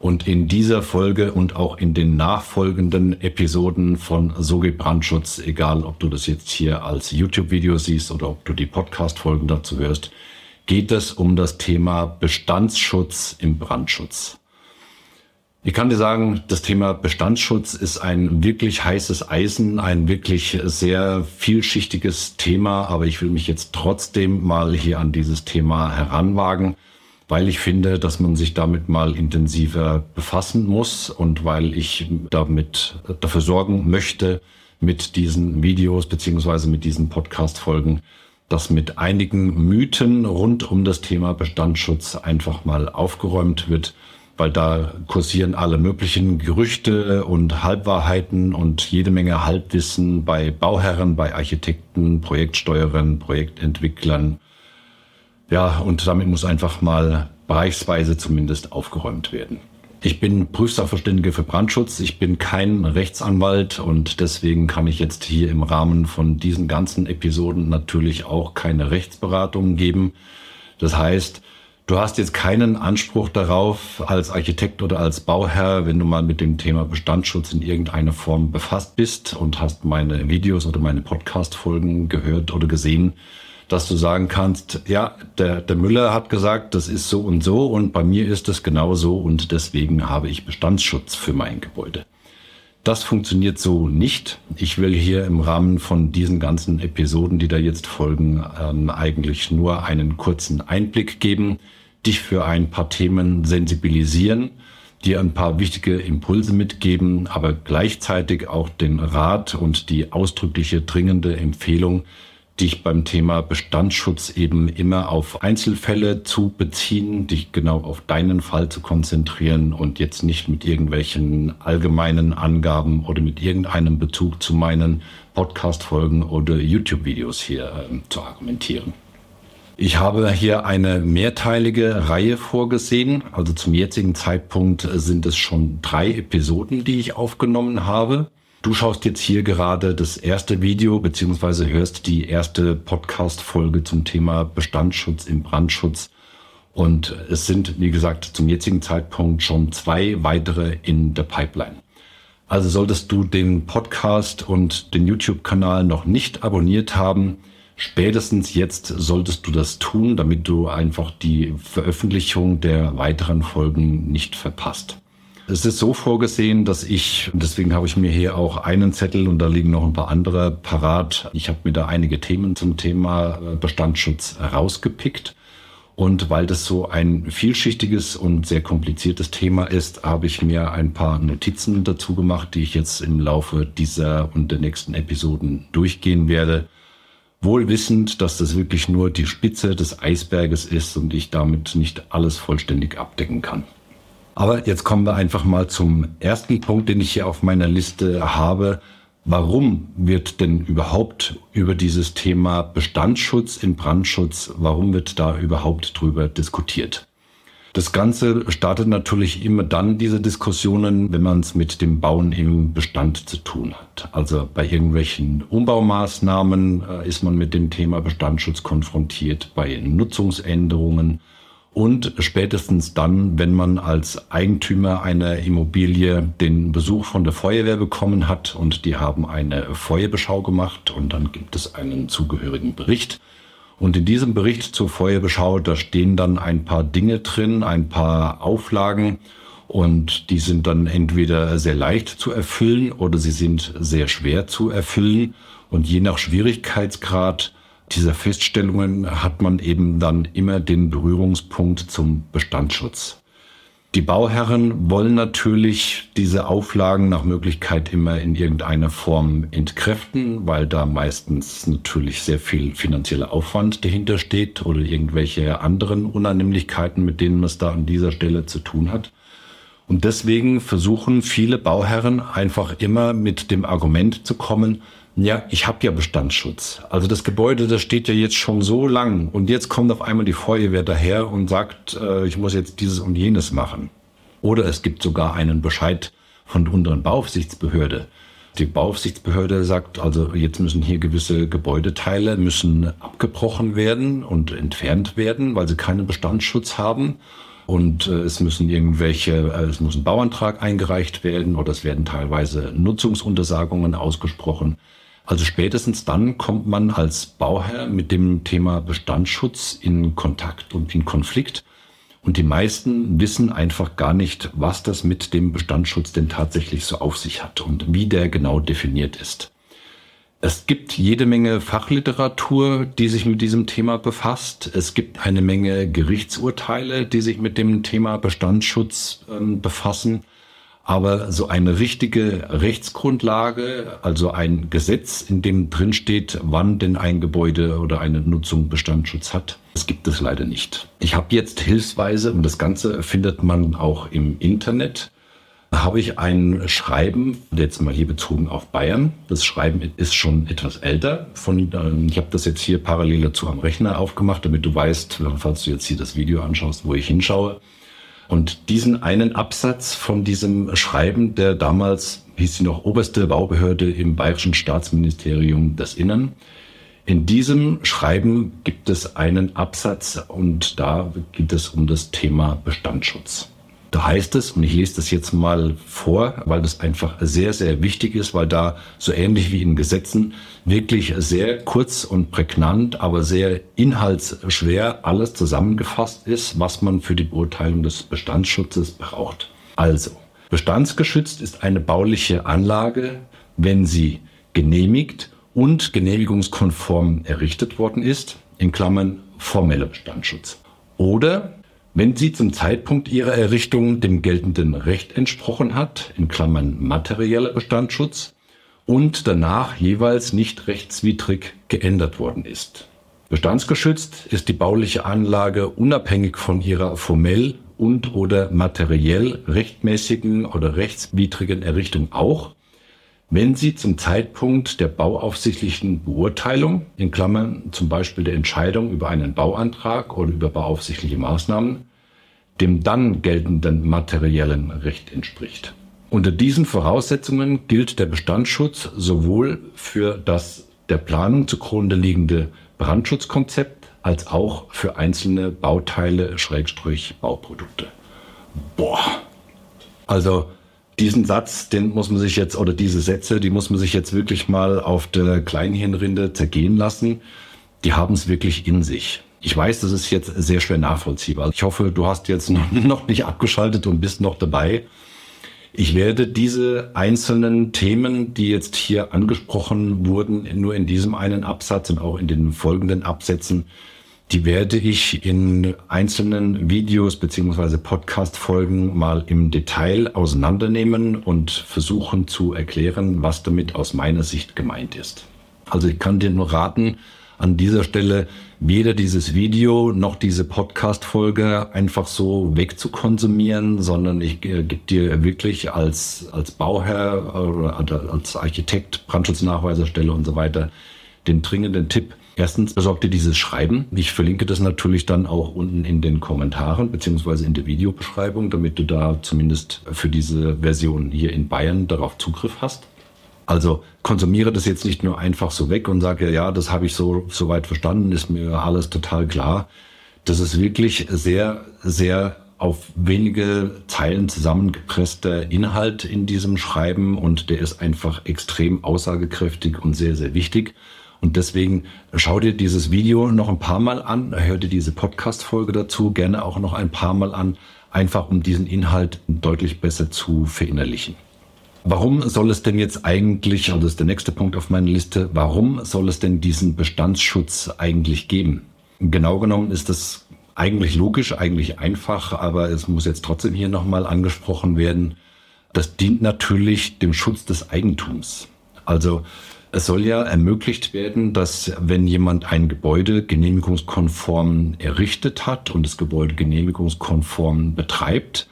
und in dieser Folge und auch in den nachfolgenden Episoden von So Brandschutz, egal ob du das jetzt hier als YouTube-Video siehst oder ob du die Podcast-Folgen dazu hörst, geht es um das Thema Bestandsschutz im Brandschutz. Ich kann dir sagen, das Thema Bestandsschutz ist ein wirklich heißes Eisen, ein wirklich sehr vielschichtiges Thema, aber ich will mich jetzt trotzdem mal hier an dieses Thema heranwagen weil ich finde, dass man sich damit mal intensiver befassen muss und weil ich damit dafür sorgen möchte, mit diesen Videos beziehungsweise mit diesen Podcast-Folgen, dass mit einigen Mythen rund um das Thema Bestandsschutz einfach mal aufgeräumt wird, weil da kursieren alle möglichen Gerüchte und Halbwahrheiten und jede Menge Halbwissen bei Bauherren, bei Architekten, Projektsteuerern, Projektentwicklern ja, und damit muss einfach mal bereichsweise zumindest aufgeräumt werden. Ich bin Prüfsachverständige für Brandschutz. Ich bin kein Rechtsanwalt und deswegen kann ich jetzt hier im Rahmen von diesen ganzen Episoden natürlich auch keine Rechtsberatung geben. Das heißt, du hast jetzt keinen Anspruch darauf als Architekt oder als Bauherr, wenn du mal mit dem Thema Bestandsschutz in irgendeiner Form befasst bist und hast meine Videos oder meine Podcast-Folgen gehört oder gesehen, dass du sagen kannst, ja, der, der Müller hat gesagt, das ist so und so und bei mir ist es genau so und deswegen habe ich Bestandsschutz für mein Gebäude. Das funktioniert so nicht. Ich will hier im Rahmen von diesen ganzen Episoden, die da jetzt folgen, ähm, eigentlich nur einen kurzen Einblick geben, dich für ein paar Themen sensibilisieren, dir ein paar wichtige Impulse mitgeben, aber gleichzeitig auch den Rat und die ausdrückliche dringende Empfehlung, dich beim Thema Bestandsschutz eben immer auf Einzelfälle zu beziehen, dich genau auf deinen Fall zu konzentrieren und jetzt nicht mit irgendwelchen allgemeinen Angaben oder mit irgendeinem Bezug zu meinen Podcast-Folgen oder YouTube-Videos hier äh, zu argumentieren. Ich habe hier eine mehrteilige Reihe vorgesehen. Also zum jetzigen Zeitpunkt sind es schon drei Episoden, die ich aufgenommen habe. Du schaust jetzt hier gerade das erste Video beziehungsweise hörst die erste Podcast-Folge zum Thema Bestandsschutz im Brandschutz. Und es sind, wie gesagt, zum jetzigen Zeitpunkt schon zwei weitere in der Pipeline. Also solltest du den Podcast und den YouTube-Kanal noch nicht abonniert haben, spätestens jetzt solltest du das tun, damit du einfach die Veröffentlichung der weiteren Folgen nicht verpasst. Es ist so vorgesehen, dass ich, deswegen habe ich mir hier auch einen Zettel und da liegen noch ein paar andere parat. Ich habe mir da einige Themen zum Thema äh, Bestandsschutz rausgepickt. Und weil das so ein vielschichtiges und sehr kompliziertes Thema ist, habe ich mir ein paar Notizen dazu gemacht, die ich jetzt im Laufe dieser und der nächsten Episoden durchgehen werde. Wohl wissend, dass das wirklich nur die Spitze des Eisberges ist und ich damit nicht alles vollständig abdecken kann. Aber jetzt kommen wir einfach mal zum ersten Punkt, den ich hier auf meiner Liste habe. Warum wird denn überhaupt über dieses Thema Bestandsschutz in Brandschutz, warum wird da überhaupt drüber diskutiert? Das Ganze startet natürlich immer dann, diese Diskussionen, wenn man es mit dem Bauen im Bestand zu tun hat. Also bei irgendwelchen Umbaumaßnahmen äh, ist man mit dem Thema Bestandsschutz konfrontiert, bei Nutzungsänderungen und spätestens dann, wenn man als Eigentümer einer Immobilie den Besuch von der Feuerwehr bekommen hat und die haben eine Feuerbeschau gemacht und dann gibt es einen zugehörigen Bericht. Und in diesem Bericht zur Feuerbeschau, da stehen dann ein paar Dinge drin, ein paar Auflagen und die sind dann entweder sehr leicht zu erfüllen oder sie sind sehr schwer zu erfüllen. Und je nach Schwierigkeitsgrad dieser Feststellungen hat man eben dann immer den Berührungspunkt zum Bestandsschutz. Die Bauherren wollen natürlich diese Auflagen nach Möglichkeit immer in irgendeiner Form entkräften, weil da meistens natürlich sehr viel finanzieller Aufwand dahinter steht oder irgendwelche anderen Unannehmlichkeiten, mit denen man es da an dieser Stelle zu tun hat. Und deswegen versuchen viele Bauherren einfach immer mit dem Argument zu kommen, ja, ich habe ja Bestandsschutz. Also das Gebäude, das steht ja jetzt schon so lang und jetzt kommt auf einmal die Feuerwehr daher und sagt, äh, ich muss jetzt dieses und jenes machen. Oder es gibt sogar einen Bescheid von der unteren Bauaufsichtsbehörde. Die Bauaufsichtsbehörde sagt, also jetzt müssen hier gewisse Gebäudeteile müssen abgebrochen werden und entfernt werden, weil sie keinen Bestandsschutz haben. Und äh, es müssen irgendwelche, äh, es muss ein Bauantrag eingereicht werden oder es werden teilweise Nutzungsuntersagungen ausgesprochen. Also spätestens dann kommt man als Bauherr mit dem Thema Bestandsschutz in Kontakt und in Konflikt. Und die meisten wissen einfach gar nicht, was das mit dem Bestandsschutz denn tatsächlich so auf sich hat und wie der genau definiert ist. Es gibt jede Menge Fachliteratur, die sich mit diesem Thema befasst. Es gibt eine Menge Gerichtsurteile, die sich mit dem Thema Bestandsschutz äh, befassen. Aber so eine richtige Rechtsgrundlage, also ein Gesetz, in dem drin steht, wann denn ein Gebäude oder eine Nutzung Bestandsschutz hat, das gibt es leider nicht. Ich habe jetzt hilfsweise, und das Ganze findet man auch im Internet, habe ich ein Schreiben, jetzt mal hier bezogen auf Bayern. Das Schreiben ist schon etwas älter. Von, äh, ich habe das jetzt hier parallel dazu am Rechner aufgemacht, damit du weißt, falls du jetzt hier das Video anschaust, wo ich hinschaue. Und diesen einen Absatz von diesem Schreiben, der damals hieß sie noch oberste Baubehörde im Bayerischen Staatsministerium des Innern. In diesem Schreiben gibt es einen Absatz und da geht es um das Thema Bestandsschutz. Da heißt es, und ich lese das jetzt mal vor, weil das einfach sehr, sehr wichtig ist, weil da so ähnlich wie in Gesetzen wirklich sehr kurz und prägnant, aber sehr inhaltsschwer alles zusammengefasst ist, was man für die Beurteilung des Bestandsschutzes braucht. Also, bestandsgeschützt ist eine bauliche Anlage, wenn sie genehmigt und genehmigungskonform errichtet worden ist, in Klammern formeller Bestandsschutz. Oder wenn sie zum Zeitpunkt ihrer Errichtung dem geltenden Recht entsprochen hat, in Klammern materieller Bestandsschutz, und danach jeweils nicht rechtswidrig geändert worden ist. Bestandsgeschützt ist die bauliche Anlage unabhängig von ihrer formell und oder materiell rechtmäßigen oder rechtswidrigen Errichtung auch, wenn sie zum Zeitpunkt der bauaufsichtlichen Beurteilung, in Klammern zum Beispiel der Entscheidung über einen Bauantrag oder über bauaufsichtliche Maßnahmen, dem dann geltenden materiellen Recht entspricht. Unter diesen Voraussetzungen gilt der Bestandsschutz sowohl für das der Planung zugrunde liegende Brandschutzkonzept als auch für einzelne Bauteile Schrägstrich Bauprodukte. Boah. Also diesen Satz, den muss man sich jetzt, oder diese Sätze, die muss man sich jetzt wirklich mal auf der Kleinhirnrinde zergehen lassen. Die haben es wirklich in sich. Ich weiß, das ist jetzt sehr schwer nachvollziehbar. Ich hoffe, du hast jetzt noch nicht abgeschaltet und bist noch dabei. Ich werde diese einzelnen Themen, die jetzt hier angesprochen wurden, nur in diesem einen Absatz und auch in den folgenden Absätzen die werde ich in einzelnen Videos beziehungsweise Podcast-Folgen mal im Detail auseinandernehmen und versuchen zu erklären, was damit aus meiner Sicht gemeint ist. Also ich kann dir nur raten, an dieser Stelle weder dieses Video noch diese Podcast-Folge einfach so wegzukonsumieren, sondern ich äh, gebe dir wirklich als, als Bauherr oder als Architekt, Brandschutznachweiserstelle und so weiter den dringenden Tipp, Erstens besorgt ihr dieses Schreiben. Ich verlinke das natürlich dann auch unten in den Kommentaren beziehungsweise in der Videobeschreibung, damit du da zumindest für diese Version hier in Bayern darauf Zugriff hast. Also konsumiere das jetzt nicht nur einfach so weg und sage, ja, das habe ich so, so weit verstanden, ist mir alles total klar. Das ist wirklich sehr, sehr auf wenige Zeilen zusammengepresster Inhalt in diesem Schreiben und der ist einfach extrem aussagekräftig und sehr, sehr wichtig. Und deswegen schau dir dieses Video noch ein paar Mal an, hör dir diese Podcast-Folge dazu gerne auch noch ein paar Mal an, einfach um diesen Inhalt deutlich besser zu verinnerlichen. Warum soll es denn jetzt eigentlich, und das ist der nächste Punkt auf meiner Liste, warum soll es denn diesen Bestandsschutz eigentlich geben? Genau genommen ist das eigentlich logisch, eigentlich einfach, aber es muss jetzt trotzdem hier nochmal angesprochen werden. Das dient natürlich dem Schutz des Eigentums. Also es soll ja ermöglicht werden, dass wenn jemand ein Gebäude genehmigungskonform errichtet hat und das Gebäude genehmigungskonform betreibt,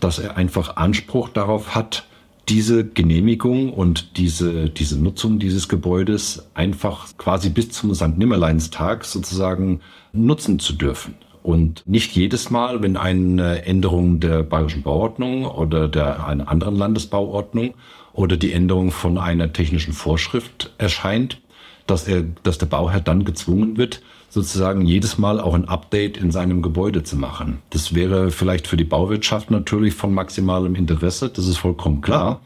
dass er einfach Anspruch darauf hat, diese Genehmigung und diese, diese Nutzung dieses Gebäudes einfach quasi bis zum St. Nimmerleinstag sozusagen nutzen zu dürfen. Und nicht jedes Mal, wenn eine Änderung der bayerischen Bauordnung oder der einer anderen Landesbauordnung oder die Änderung von einer technischen Vorschrift erscheint, dass er, dass der Bauherr dann gezwungen wird, sozusagen jedes Mal auch ein Update in seinem Gebäude zu machen. Das wäre vielleicht für die Bauwirtschaft natürlich von maximalem Interesse, das ist vollkommen klar.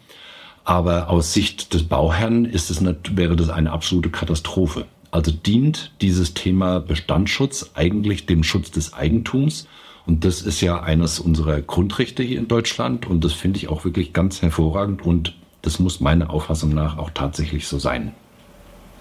Aber aus Sicht des Bauherrn ist es, wäre das eine absolute Katastrophe. Also dient dieses Thema Bestandsschutz eigentlich dem Schutz des Eigentums. Und das ist ja eines unserer Grundrechte hier in Deutschland. Und das finde ich auch wirklich ganz hervorragend. Und das muss meiner Auffassung nach auch tatsächlich so sein.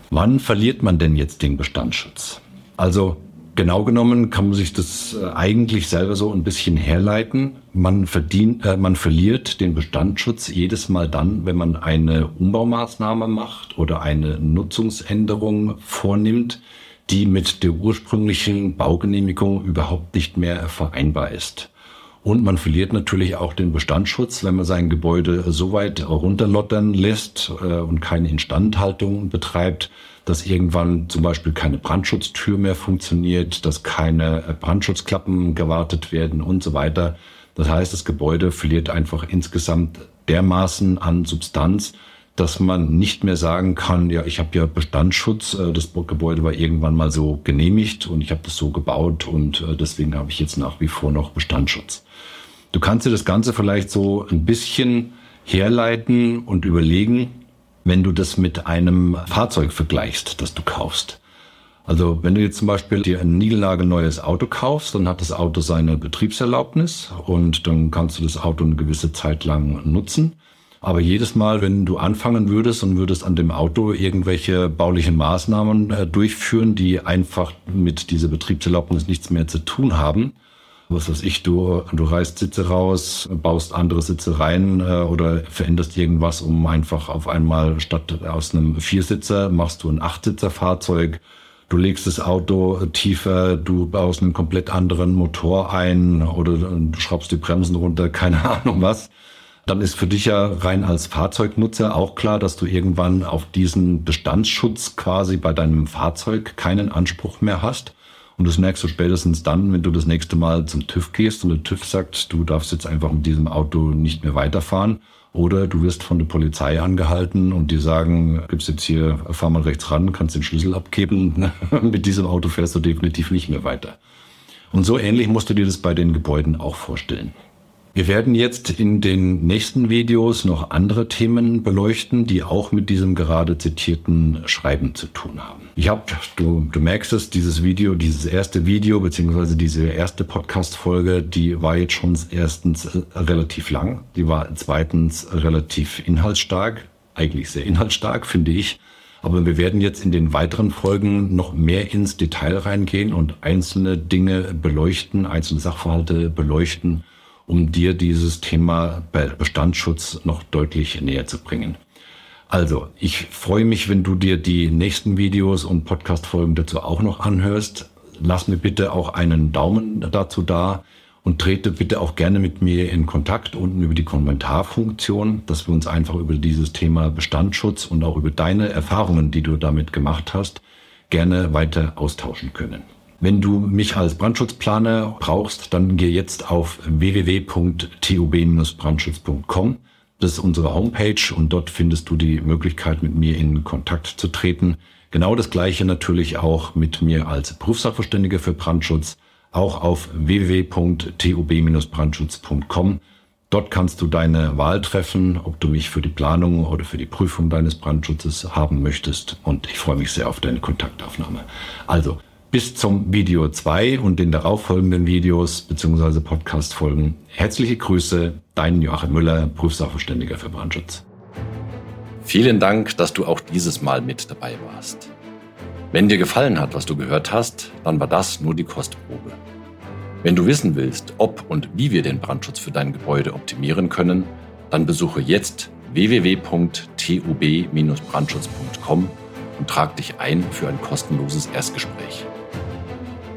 Wann verliert man denn jetzt den Bestandsschutz? Also genau genommen kann man sich das äh, eigentlich selber so ein bisschen herleiten. Man verdient, äh, man verliert den Bestandsschutz jedes Mal dann, wenn man eine Umbaumaßnahme macht oder eine Nutzungsänderung vornimmt, die mit der ursprünglichen Baugenehmigung überhaupt nicht mehr vereinbar ist. Und man verliert natürlich auch den Bestandsschutz, wenn man sein Gebäude so weit runterlottern lässt äh, und keine Instandhaltung betreibt, dass irgendwann zum Beispiel keine Brandschutztür mehr funktioniert, dass keine äh, Brandschutzklappen gewartet werden und so weiter. Das heißt, das Gebäude verliert einfach insgesamt dermaßen an Substanz, dass man nicht mehr sagen kann, ja, ich habe ja Bestandsschutz, äh, das Gebäude war irgendwann mal so genehmigt und ich habe das so gebaut und äh, deswegen habe ich jetzt nach wie vor noch Bestandsschutz. Du kannst dir das Ganze vielleicht so ein bisschen herleiten und überlegen, wenn du das mit einem Fahrzeug vergleichst, das du kaufst. Also wenn du jetzt zum Beispiel dir ein niegelnagelneues Auto kaufst, dann hat das Auto seine Betriebserlaubnis und dann kannst du das Auto eine gewisse Zeit lang nutzen. Aber jedes Mal, wenn du anfangen würdest und würdest an dem Auto irgendwelche baulichen Maßnahmen äh, durchführen, die einfach mit dieser Betriebserlaubnis nichts mehr zu tun haben, was weiß ich, du, du reißt Sitze raus, baust andere Sitze rein äh, oder veränderst irgendwas, um einfach auf einmal statt aus einem Viersitzer machst du ein Achtsitzer-Fahrzeug. Du legst das Auto tiefer, du baust einen komplett anderen Motor ein oder du schraubst die Bremsen runter, keine Ahnung was. Dann ist für dich ja rein als Fahrzeugnutzer auch klar, dass du irgendwann auf diesen Bestandsschutz quasi bei deinem Fahrzeug keinen Anspruch mehr hast. Und das merkst du spätestens dann, wenn du das nächste Mal zum TÜV gehst und der TÜV sagt, du darfst jetzt einfach mit diesem Auto nicht mehr weiterfahren. Oder du wirst von der Polizei angehalten und die sagen, gibst jetzt hier, fahr mal rechts ran, kannst den Schlüssel abgeben. mit diesem Auto fährst du definitiv nicht mehr weiter. Und so ähnlich musst du dir das bei den Gebäuden auch vorstellen. Wir werden jetzt in den nächsten Videos noch andere Themen beleuchten, die auch mit diesem gerade zitierten Schreiben zu tun haben. Ich habe, du, du merkst es, dieses Video, dieses erste Video beziehungsweise diese erste Podcast-Folge, die war jetzt schon erstens äh, relativ lang, die war zweitens relativ inhaltsstark, eigentlich sehr inhaltsstark, finde ich. Aber wir werden jetzt in den weiteren Folgen noch mehr ins Detail reingehen und einzelne Dinge beleuchten, einzelne Sachverhalte beleuchten um dir dieses Thema Bestandsschutz noch deutlich näher zu bringen. Also, ich freue mich, wenn du dir die nächsten Videos und Podcast-Folgen dazu auch noch anhörst. Lass mir bitte auch einen Daumen dazu da und trete bitte auch gerne mit mir in Kontakt unten über die Kommentarfunktion, dass wir uns einfach über dieses Thema Bestandsschutz und auch über deine Erfahrungen, die du damit gemacht hast, gerne weiter austauschen können. Wenn du mich als Brandschutzplaner brauchst, dann geh jetzt auf www.tub-brandschutz.com. Das ist unsere Homepage und dort findest du die Möglichkeit, mit mir in Kontakt zu treten. Genau das gleiche natürlich auch mit mir als Berufssachverständiger für Brandschutz, auch auf www.tub-brandschutz.com. Dort kannst du deine Wahl treffen, ob du mich für die Planung oder für die Prüfung deines Brandschutzes haben möchtest. Und ich freue mich sehr auf deine Kontaktaufnahme. Also, bis zum Video 2 und den darauffolgenden Videos bzw. Podcast-Folgen. Herzliche Grüße, dein Joachim Müller, Berufssachverständiger für Brandschutz. Vielen Dank, dass du auch dieses Mal mit dabei warst. Wenn dir gefallen hat, was du gehört hast, dann war das nur die Kostprobe. Wenn du wissen willst, ob und wie wir den Brandschutz für dein Gebäude optimieren können, dann besuche jetzt www.tub-brandschutz.com und trag dich ein für ein kostenloses Erstgespräch